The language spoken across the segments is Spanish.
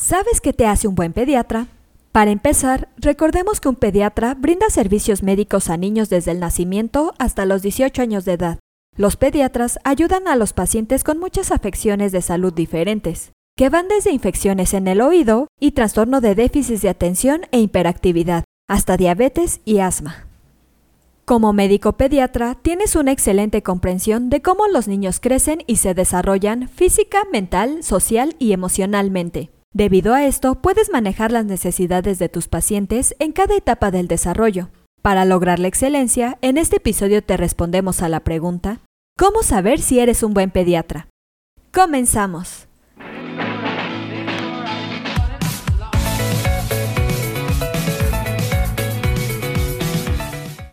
¿Sabes qué te hace un buen pediatra? Para empezar, recordemos que un pediatra brinda servicios médicos a niños desde el nacimiento hasta los 18 años de edad. Los pediatras ayudan a los pacientes con muchas afecciones de salud diferentes, que van desde infecciones en el oído y trastorno de déficit de atención e hiperactividad, hasta diabetes y asma. Como médico pediatra, tienes una excelente comprensión de cómo los niños crecen y se desarrollan física, mental, social y emocionalmente. Debido a esto, puedes manejar las necesidades de tus pacientes en cada etapa del desarrollo. Para lograr la excelencia, en este episodio te respondemos a la pregunta, ¿cómo saber si eres un buen pediatra? Comenzamos.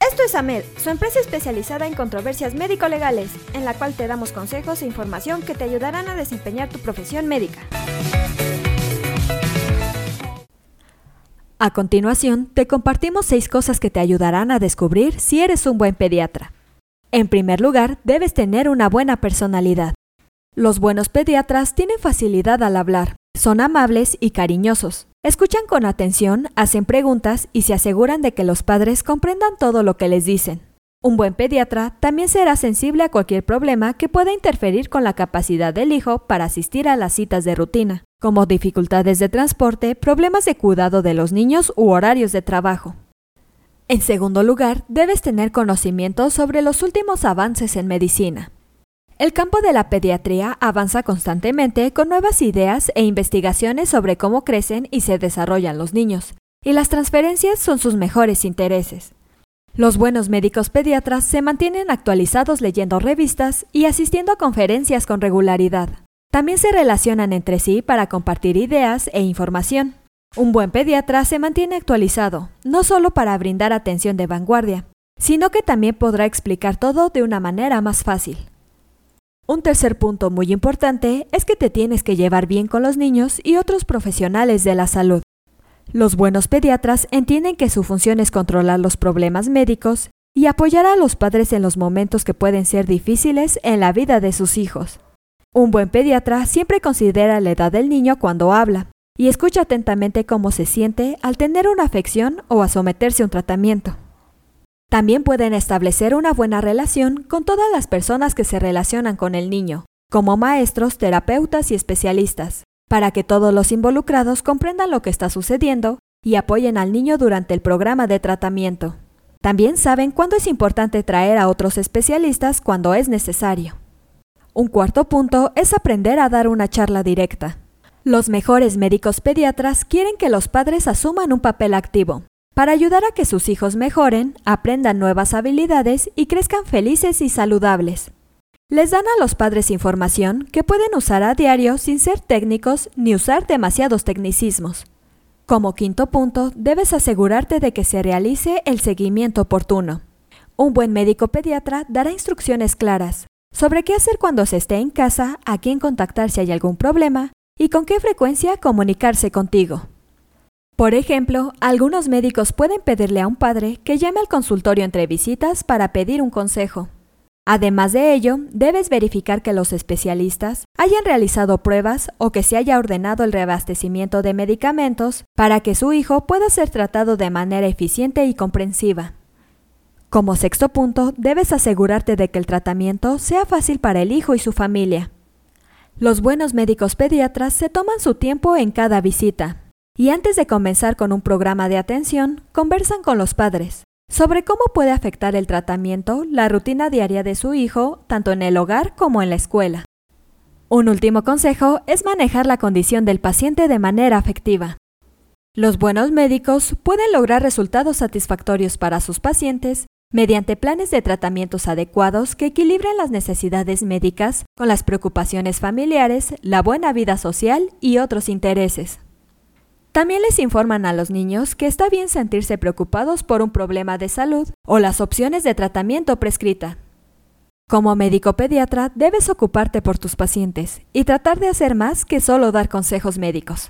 Esto es AMED, su empresa especializada en controversias médico-legales, en la cual te damos consejos e información que te ayudarán a desempeñar tu profesión médica. A continuación, te compartimos seis cosas que te ayudarán a descubrir si eres un buen pediatra. En primer lugar, debes tener una buena personalidad. Los buenos pediatras tienen facilidad al hablar, son amables y cariñosos. Escuchan con atención, hacen preguntas y se aseguran de que los padres comprendan todo lo que les dicen. Un buen pediatra también será sensible a cualquier problema que pueda interferir con la capacidad del hijo para asistir a las citas de rutina, como dificultades de transporte, problemas de cuidado de los niños u horarios de trabajo. En segundo lugar, debes tener conocimiento sobre los últimos avances en medicina. El campo de la pediatría avanza constantemente con nuevas ideas e investigaciones sobre cómo crecen y se desarrollan los niños, y las transferencias son sus mejores intereses. Los buenos médicos pediatras se mantienen actualizados leyendo revistas y asistiendo a conferencias con regularidad. También se relacionan entre sí para compartir ideas e información. Un buen pediatra se mantiene actualizado, no solo para brindar atención de vanguardia, sino que también podrá explicar todo de una manera más fácil. Un tercer punto muy importante es que te tienes que llevar bien con los niños y otros profesionales de la salud. Los buenos pediatras entienden que su función es controlar los problemas médicos y apoyar a los padres en los momentos que pueden ser difíciles en la vida de sus hijos. Un buen pediatra siempre considera la edad del niño cuando habla y escucha atentamente cómo se siente al tener una afección o a someterse a un tratamiento. También pueden establecer una buena relación con todas las personas que se relacionan con el niño, como maestros, terapeutas y especialistas, para que todos los involucrados comprendan lo que está sucediendo y apoyen al niño durante el programa de tratamiento. También saben cuándo es importante traer a otros especialistas cuando es necesario. Un cuarto punto es aprender a dar una charla directa. Los mejores médicos pediatras quieren que los padres asuman un papel activo, para ayudar a que sus hijos mejoren, aprendan nuevas habilidades y crezcan felices y saludables. Les dan a los padres información que pueden usar a diario sin ser técnicos ni usar demasiados tecnicismos. Como quinto punto, debes asegurarte de que se realice el seguimiento oportuno. Un buen médico pediatra dará instrucciones claras sobre qué hacer cuando se esté en casa, a quién contactar si hay algún problema y con qué frecuencia comunicarse contigo. Por ejemplo, algunos médicos pueden pedirle a un padre que llame al consultorio entre visitas para pedir un consejo. Además de ello, debes verificar que los especialistas hayan realizado pruebas o que se haya ordenado el reabastecimiento de medicamentos para que su hijo pueda ser tratado de manera eficiente y comprensiva. Como sexto punto, debes asegurarte de que el tratamiento sea fácil para el hijo y su familia. Los buenos médicos pediatras se toman su tiempo en cada visita y antes de comenzar con un programa de atención, conversan con los padres, sobre cómo puede afectar el tratamiento la rutina diaria de su hijo, tanto en el hogar como en la escuela. Un último consejo es manejar la condición del paciente de manera afectiva. Los buenos médicos pueden lograr resultados satisfactorios para sus pacientes mediante planes de tratamientos adecuados que equilibren las necesidades médicas con las preocupaciones familiares, la buena vida social y otros intereses. También les informan a los niños que está bien sentirse preocupados por un problema de salud o las opciones de tratamiento prescrita. Como médico pediatra debes ocuparte por tus pacientes y tratar de hacer más que solo dar consejos médicos.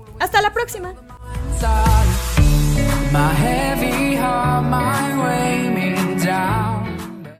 Hasta la próxima.